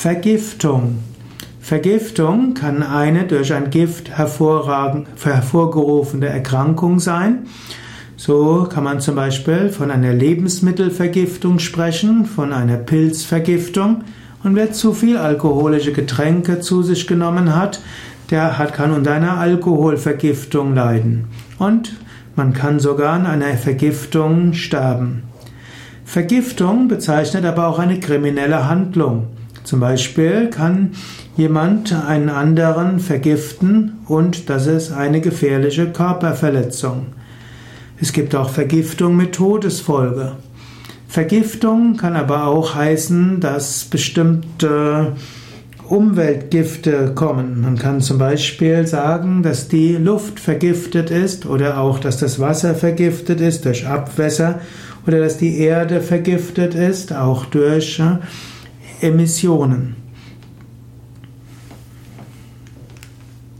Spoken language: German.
Vergiftung. Vergiftung kann eine durch ein Gift hervorgerufene Erkrankung sein. So kann man zum Beispiel von einer Lebensmittelvergiftung sprechen, von einer Pilzvergiftung. Und wer zu viel alkoholische Getränke zu sich genommen hat, der hat, kann unter einer Alkoholvergiftung leiden. Und man kann sogar an einer Vergiftung sterben. Vergiftung bezeichnet aber auch eine kriminelle Handlung. Zum Beispiel kann jemand einen anderen vergiften und das ist eine gefährliche Körperverletzung. Es gibt auch Vergiftung mit Todesfolge. Vergiftung kann aber auch heißen, dass bestimmte Umweltgifte kommen. Man kann zum Beispiel sagen, dass die Luft vergiftet ist oder auch, dass das Wasser vergiftet ist durch Abwässer oder dass die Erde vergiftet ist, auch durch äh, Emissionen.